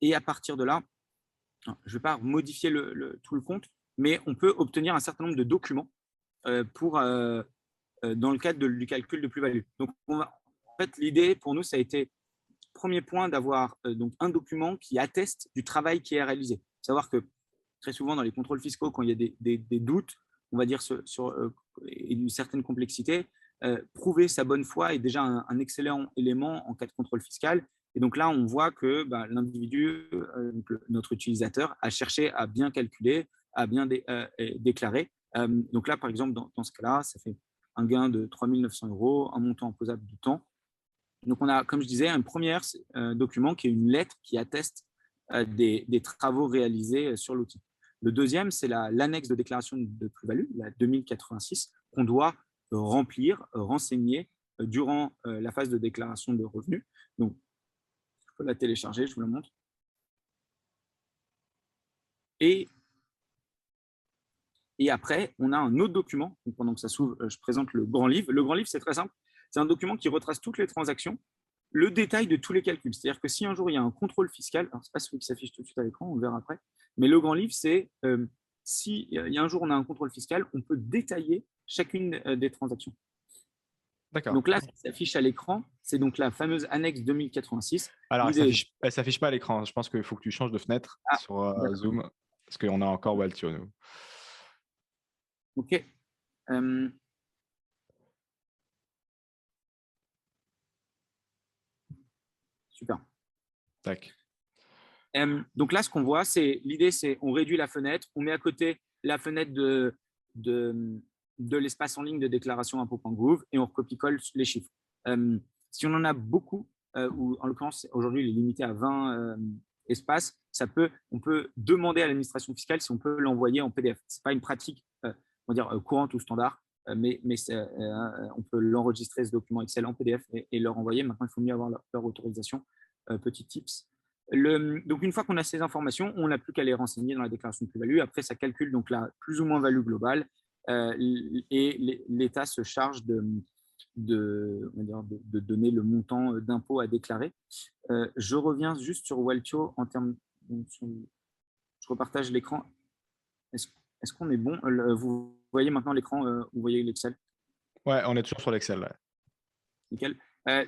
et à partir de là, je ne vais pas modifier tout le compte, mais on peut obtenir un certain nombre de documents pour, dans le cadre du calcul de plus-value. Donc, en fait, l'idée pour nous, ça a été premier point d'avoir euh, donc un document qui atteste du travail qui est réalisé. Savoir que très souvent dans les contrôles fiscaux, quand il y a des, doutes, on va dire sur, euh, une certaine complexité, euh, prouver sa bonne foi est déjà un, excellent élément en cas de contrôle fiscal. Et donc là, on voit que bah, l'individu, notre utilisateur, a cherché à bien calculer, à bien déclarer. donc là, par exemple, dans, ce cas-là, ça fait un gain de 3 900 euros, un montant imposable du temps. Donc, on a, comme je disais, un premier euh, document qui est une lettre qui atteste euh, des, travaux réalisés euh, sur l'outil. Le deuxième, c'est l'annexe de déclaration de plus-value, la 2086, qu'on doit remplir, renseigner durant la phase de déclaration de revenus. Donc, la télécharger, je vous la montre. Et, après, on a un autre document. pendant que ça s'ouvre, je présente le grand livre. Le grand livre, c'est très simple. C'est un document qui retrace toutes les transactions, le détail de tous les calculs. C'est-à-dire que si un jour il y a un contrôle fiscal, alors ce n'est pas celui qui s'affiche tout de suite à l'écran, on le verra après, mais le grand livre, c'est euh, si a un jour on a un contrôle fiscal, on peut détailler chacune euh, des transactions. Donc là, ce qui s'affiche à l'écran, c'est donc la fameuse annexe 2086. Alors, elle ne s'affiche pas à l'écran. Je pense qu'il faut que tu changes de fenêtre ah, sur euh, Zoom, parce qu'on a encore Waltio, nous. OK. Super. Tac. donc là, ce qu'on voit, c'est l'idée, c'est on réduit la fenêtre, on met à côté la fenêtre de, de, de l'espace en ligne de déclaration impôt.gouv et on recopie-colle les chiffres. si on en a beaucoup, euh, ou en l'occurrence, aujourd'hui, il est limité à 20 espaces, ça peut, on peut demander à l'administration fiscale si on peut l'envoyer en PDF. Ce n'est pas une pratique euh, on va dire, euh, courante ou standard, euh, mais, euh, on peut l'enregistrer ce document Excel en PDF et, leur envoyer. Maintenant, il faut mieux avoir leur, autorisation. Euh, petit tips. Donc, une fois qu'on a ces informations, on n'a plus qu'à les renseigner dans la déclaration de plus-value. Après, ça calcule donc la plus ou moins value globale et l'État se charge de, de, de, donner le montant d'impôt à déclarer. je reviens juste sur Waltio en termes. Je repartage l'écran. Est-ce qu'on est bon? Vous voyez maintenant l'écran, euh, vous voyez l'Excel? Ouais, on est toujours sur l'Excel. Nickel.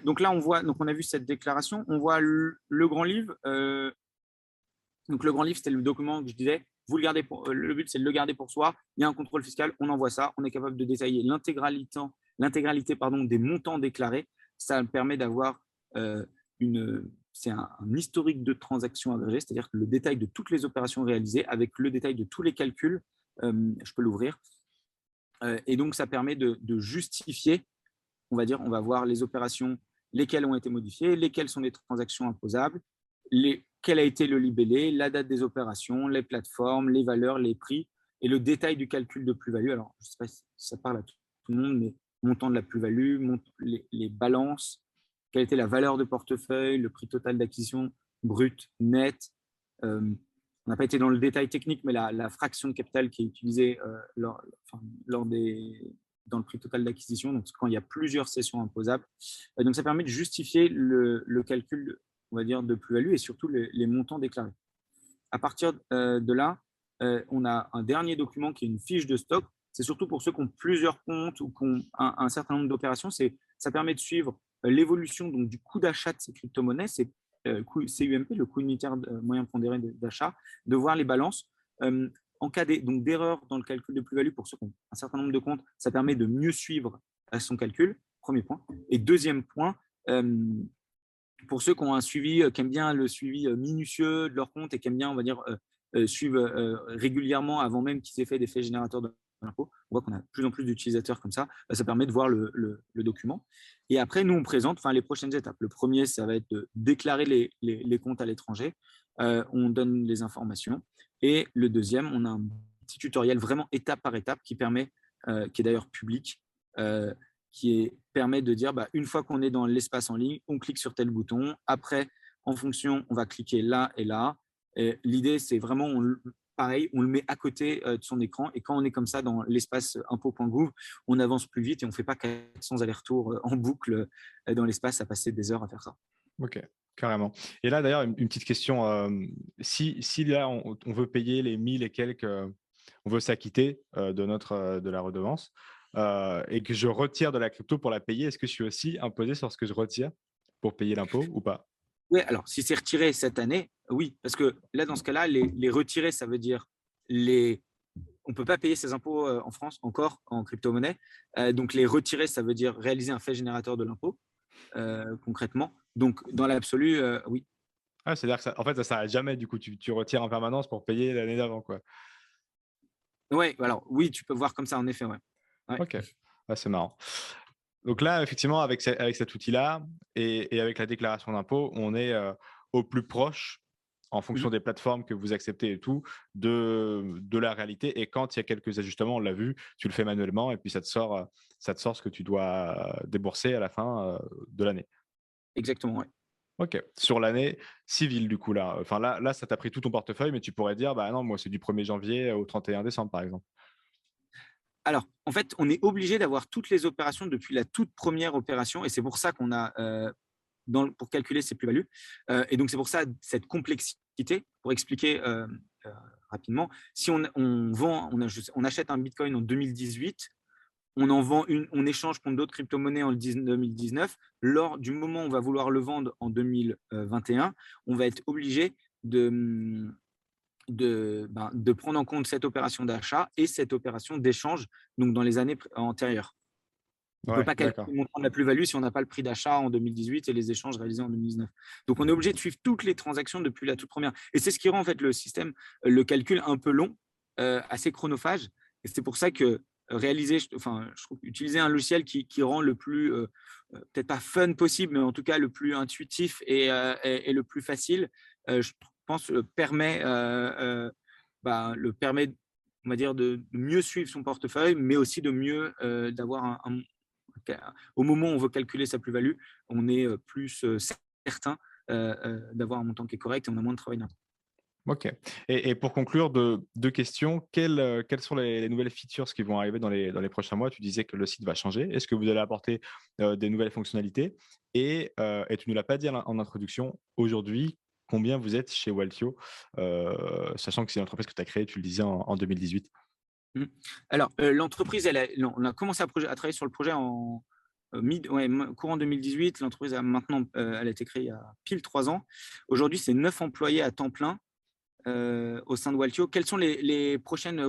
donc là, on voit, donc on a vu cette déclaration. On voit le, grand livre. donc le grand livre, c'était le document que je disais. Vous le gardez pour, le but, c'est de le garder pour soi. Il y a un contrôle fiscal. On envoie ça. On est capable de détailler l'intégralité, l'intégralité pardon, des montants déclarés. Ça permet d'avoir une c'est un, historique de transactions agrégées, c'est-à-dire le détail de toutes les opérations réalisées avec le détail de tous les calculs. Euh, je peux l'ouvrir. Euh, et donc, ça permet de, justifier, on va dire, on va voir les opérations, lesquelles ont été modifiées, lesquelles sont des transactions imposables, quel a été le libellé, la date des opérations, les plateformes, les valeurs, les prix et le détail du calcul de plus-value. Alors, je ne sais pas si ça parle à tout le monde, mais montant de la plus-value, les, les balances, quelle était la valeur de portefeuille, le prix total d'acquisition brut, net. Euh, on n'a pas été dans le détail technique, mais la, fraction de capital qui est utilisée euh, lors, des, dans le prix total d'acquisition, donc quand il y a plusieurs sessions imposables. Euh, donc ça permet de justifier le, calcul, on va dire, de plus-value et surtout les, montants déclarés. À partir de là, on a un dernier document qui est une fiche de stock. C'est surtout pour ceux qui ont plusieurs comptes ou qui ont un, certain nombre d'opérations. Ça permet de suivre l'évolution donc du coût d'achat de ces crypto-monnaies, c'est euh, CUMP, le coût unitaire euh, moyen pondéré d'achat, de voir les balances. Euh, en cas d'erreur dans le calcul de plus-value, pour ceux qui ont un certain nombre de comptes, ça permet de mieux suivre son calcul, premier point. Et deuxième point, pour ceux qui ont un suivi, qui aiment bien le suivi minutieux de leur compte et qui aiment bien, on va dire, suivre régulièrement avant même qu'ils aient fait des faits générateurs de on voit qu'on a de plus en plus d'utilisateurs comme ça. Bah, ça permet de voir le, document. Et après, nous, on présente enfin, les prochaines étapes. Le premier, ça va être de déclarer les, comptes à l'étranger. Euh, on donne les informations. Et le deuxième, on a un petit tutoriel vraiment étape par étape qui permet, euh, qui est d'ailleurs public, euh, qui permet de dire, bah, une fois qu'on est dans l'espace en ligne, on clique sur tel bouton. Après, en fonction, on va cliquer là et là. L'idée, c'est vraiment, pareil, on le met à côté euh, de son écran. Et quand on est comme ça dans l'espace impôt.gouv, on avance plus vite et on ne fait pas 400 allers-retours euh, en boucle euh, dans l'espace à passer des heures à faire ça. Ok, carrément. Et là, d'ailleurs, une, petite question. si, si là, on, veut payer les 1000 et quelques, on veut s'acquitter de, notre, de la redevance et que je retire de la crypto pour la payer, est-ce que je suis aussi imposé sur ce que je retire pour payer l'impôt ou pas? Oui, alors si c'est retiré cette année, oui, parce que là, dans ce cas-là, les, retirer, ça veut dire les. On ne peut pas payer ses impôts euh, en France encore en crypto-monnaie. Euh, donc, les retirer, ça veut dire réaliser un fait générateur de l'impôt, euh, concrètement. Donc, dans l'absolu, oui. Ah, C'est-à-dire que en fait, ça ne s'arrête jamais. Du coup, tu, tu, retires en permanence pour payer l'année d'avant. quoi. Oui, alors oui, tu peux voir comme ça, en effet. Ouais. Ok, ah, c'est marrant. Donc là, effectivement, avec, cet outil-là et, avec la déclaration d'impôt, on est euh, au plus proche, en mmh fonction des plateformes que vous acceptez et tout, de, la réalité. Et quand il y a quelques ajustements, on l'a vu, tu le fais manuellement et puis ça te sort, ça te sort ce que tu dois débourser à la fin euh, de l'année. Exactement, oui. Ok. Sur l'année civile, du coup, là, enfin, là, là ça t'a pris tout ton portefeuille, mais tu pourrais dire, bah non, moi, c'est du 1er janvier au 31 décembre, par exemple. Alors, en fait, on est obligé d'avoir toutes les opérations depuis la toute première opération, et c'est pour ça qu'on a, euh, pour calculer ces plus-values, euh, et donc c'est pour ça cette complexité, pour expliquer euh, rapidement, si on, vend, on, achète un Bitcoin en 2018, on en vend une, on échange contre d'autres crypto-monnaies en 2019, lors du moment où on va vouloir le vendre en 2021, on va être obligé de, ben, de, prendre en compte cette opération d'achat et cette opération d'échange donc dans les années antérieures. On ne peut pas calculer le montant de la plus-value si on n'a pas le prix d'achat en 2018 et les échanges réalisés en 2019. Donc, on est obligé de suivre toutes les transactions depuis la toute première. Et c'est ce qui rend en fait le système, le calcul un peu long, euh, assez chronophage. Et c'est pour ça que réaliser, enfin, je trouve, utiliser un logiciel qui, rend le plus, euh, euh, peut-être pas fun possible, mais en tout cas le plus intuitif et, et, le plus facile, je le permet, euh, euh, bah, le permet on va dire, de, mieux suivre son portefeuille, mais aussi de mieux euh, d'avoir un, Au moment où on veut calculer sa plus-value, on est plus certain d'avoir un montant qui est correct et on a moins de travail Ok. Et, pour conclure, deux, questions. Quelles, quelles sont les, nouvelles features qui vont arriver dans les, dans les prochains mois? Tu disais que le site va changer. Est-ce que vous allez apporter des nouvelles fonctionnalités? Et, et, tu ne l'as pas dit en introduction, aujourd'hui, combien vous êtes chez Waltio, euh, sachant que c'est une entreprise que tu as créée, tu le disais, en, 2018 mmh. Alors, euh, l'entreprise, on a commencé à, travailler sur le projet en, mid, courant 2018. L'entreprise a maintenant, elle a été créée il a pile trois ans. Aujourd'hui, c'est neuf employés à temps plein au sein de Waltio. Quelles sont les, prochaines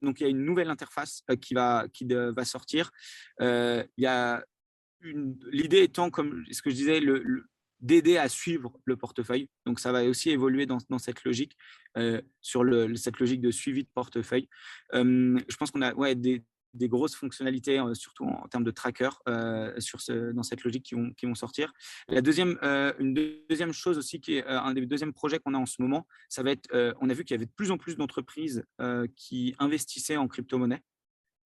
Donc, il y a une nouvelle interface qui va, qui va sortir. il y a l'idée étant, comme ce que je disais, le, d'aider à suivre le portefeuille. Donc, ça va aussi évoluer dans, cette logique, sur le, cette logique de suivi de portefeuille. je pense qu'on a des, grosses fonctionnalités, euh, surtout en, termes de tracker, euh, sur dans cette logique qui vont, sortir. La deuxième, euh, une deuxième chose aussi, qui est un des deuxièmes projets qu'on a en ce moment, ça va être, on a vu qu'il y avait de plus en plus d'entreprises qui investissaient en crypto-monnaie.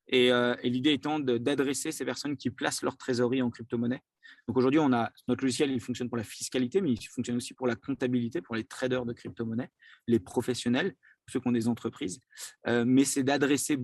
Et, l'idée étant d'adresser ces personnes qui placent leur trésorerie en crypto-monnaie. Donc aujourd'hui, on a notre logiciel, il fonctionne pour la fiscalité, mais il fonctionne aussi pour la comptabilité, pour les traders de crypto-monnaie, les professionnels, ceux qui ont des entreprises. mais c'est d'adresser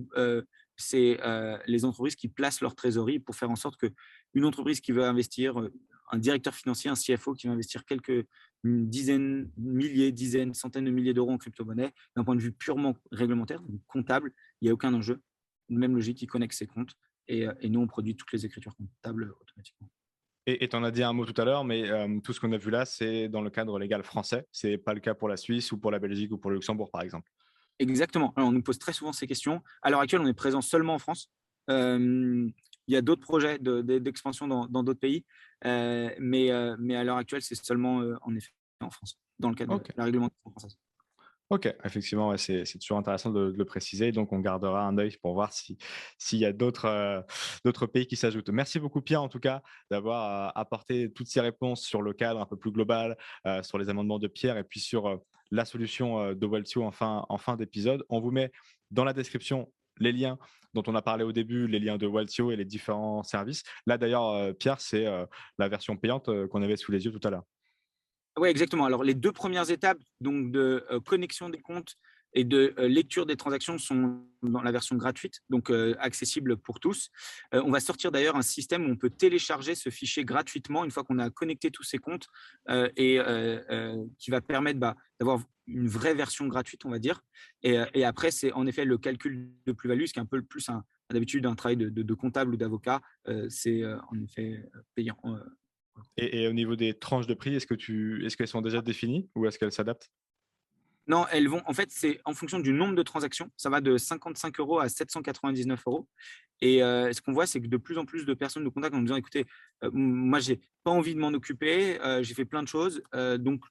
c'est euh, les entreprises qui placent leur trésorerie pour faire en sorte qu'une entreprise qui veut investir, euh, un directeur financier, un CFO qui va investir quelques dizaines, milliers, dizaines, centaines de milliers d'euros en crypto-monnaie, d'un point de vue purement réglementaire, comptable, il n'y a aucun enjeu. Même logique, il connecte ses comptes euh, et, nous, on produit toutes les écritures comptables automatiquement. Et tu en as dit un mot tout à l'heure, mais tout ce qu'on a vu là, c'est dans le cadre légal français. Ce n'est pas le cas pour la Suisse ou pour la Belgique ou pour le Luxembourg, par exemple. Exactement. on nous pose très souvent ces questions. À l'heure actuelle, on est présent seulement en France. il y a d'autres projets d'expansion dans d'autres pays, mais, mais à l'heure actuelle, c'est seulement en effet en France, dans le cadre de la réglementation française. Ok, effectivement, c'est toujours intéressant de, le préciser. Donc, on gardera un œil pour voir s'il y a d'autres pays qui s'ajoutent. Merci beaucoup, Pierre, en tout cas, d'avoir apporté toutes ces réponses sur le cadre un peu plus global, sur les amendements de Pierre et puis sur la solution de Waltio en fin, en fin d'épisode. On vous met dans la description les liens dont on a parlé au début, les liens de Waltio et les différents services. Là, d'ailleurs, Pierre, c'est la version payante qu'on avait sous les yeux tout à l'heure. Oui, exactement. Alors, les deux premières étapes donc de connexion des comptes et de lecture des transactions sont dans la version gratuite, donc accessible pour tous. on va sortir d'ailleurs un système où on peut télécharger ce fichier gratuitement une fois qu'on a connecté tous ces comptes et qui va permettre bah, d'avoir une vraie version gratuite, on va dire. Et, après, c'est en effet le calcul de plus-value, ce qui est un peu plus d'habitude un travail de, comptable ou d'avocat. c'est en effet payant. Et, au niveau des tranches de prix, est-ce que tu, est-ce qu'elles sont déjà définies ou est-ce qu'elles s'adaptent? Non, elles vont. En fait, c'est en fonction du nombre de transactions. Ça va de 55 euros à 799 euros. Et euh, ce qu'on voit, c'est que de plus en plus de personnes nous contactent en disant écoutez, moi, euh, moi, j'ai pas envie de m'en occuper, euh, j'ai fait plein de choses. donc,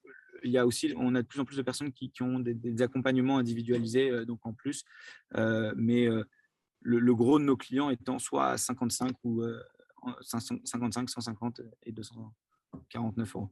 il y a aussi, on a de plus en plus de personnes qui, ont des, accompagnements individualisés, donc en plus. mais le, gros de nos clients étant soit à 55 ou 55, 150 et 249 euros.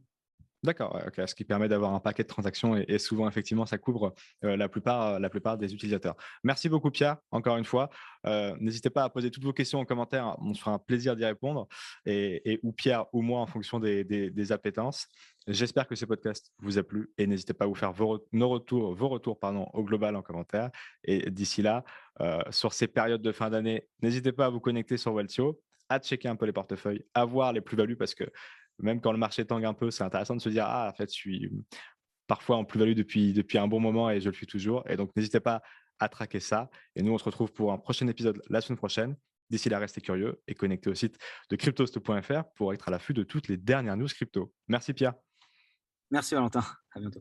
D'accord, ce qui permet d'avoir un paquet de transactions et, souvent, effectivement, ça couvre euh, la, plupart, la plupart des utilisateurs. Merci beaucoup, Pierre, encore une fois. Euh, n'hésitez pas à poser toutes vos questions en commentaire, on se fera un plaisir d'y répondre, et, ou Pierre ou moi en fonction des, appétences. J'espère que ce podcast vous a plu et n'hésitez pas à vous faire vos, nos retours, vos retours pardon, au global en commentaire. Et d'ici là, euh, sur ces périodes de fin d'année, n'hésitez pas à vous connecter sur Weltio, à checker un peu les portefeuilles, à voir les plus-values parce que même quand le marché tangue un peu, c'est intéressant de se dire ah en fait je suis parfois en plus-value depuis depuis un bon moment et je le suis toujours. Et donc n'hésitez pas à traquer ça. Et nous on se retrouve pour un prochain épisode la semaine prochaine. D'ici là, restez curieux et connectez au site de cryptost.fr pour être à l'affût de toutes les dernières news crypto. Merci Pierre. Merci Valentin. À bientôt.